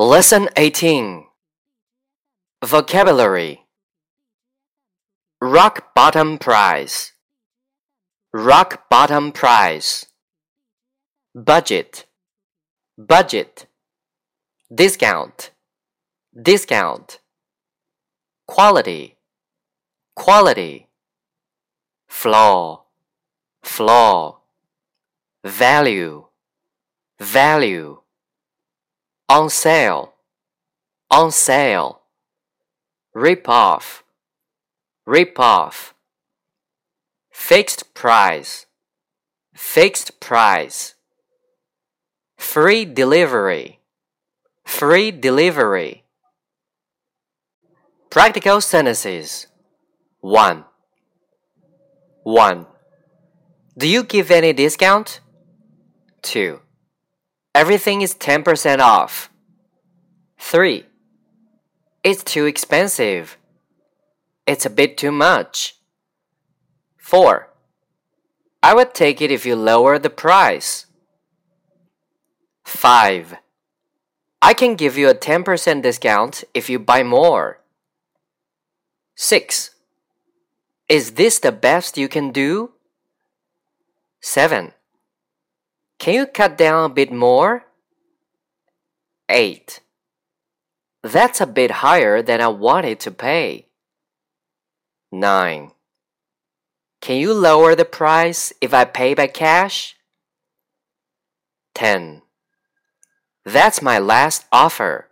Lesson 18 Vocabulary Rock bottom price. Rock bottom price. Budget. Budget. Discount. Discount. Quality. Quality. Flaw. Flaw. Value. Value on sale, on sale, rip off, rip off, fixed price, fixed price, free delivery, free delivery. Practical sentences 1. 1. Do you give any discount? 2. Everything is 10% off. 3. It's too expensive. It's a bit too much. 4. I would take it if you lower the price. 5. I can give you a 10% discount if you buy more. 6. Is this the best you can do? 7. Can you cut down a bit more? 8. That's a bit higher than I wanted to pay. 9. Can you lower the price if I pay by cash? 10. That's my last offer.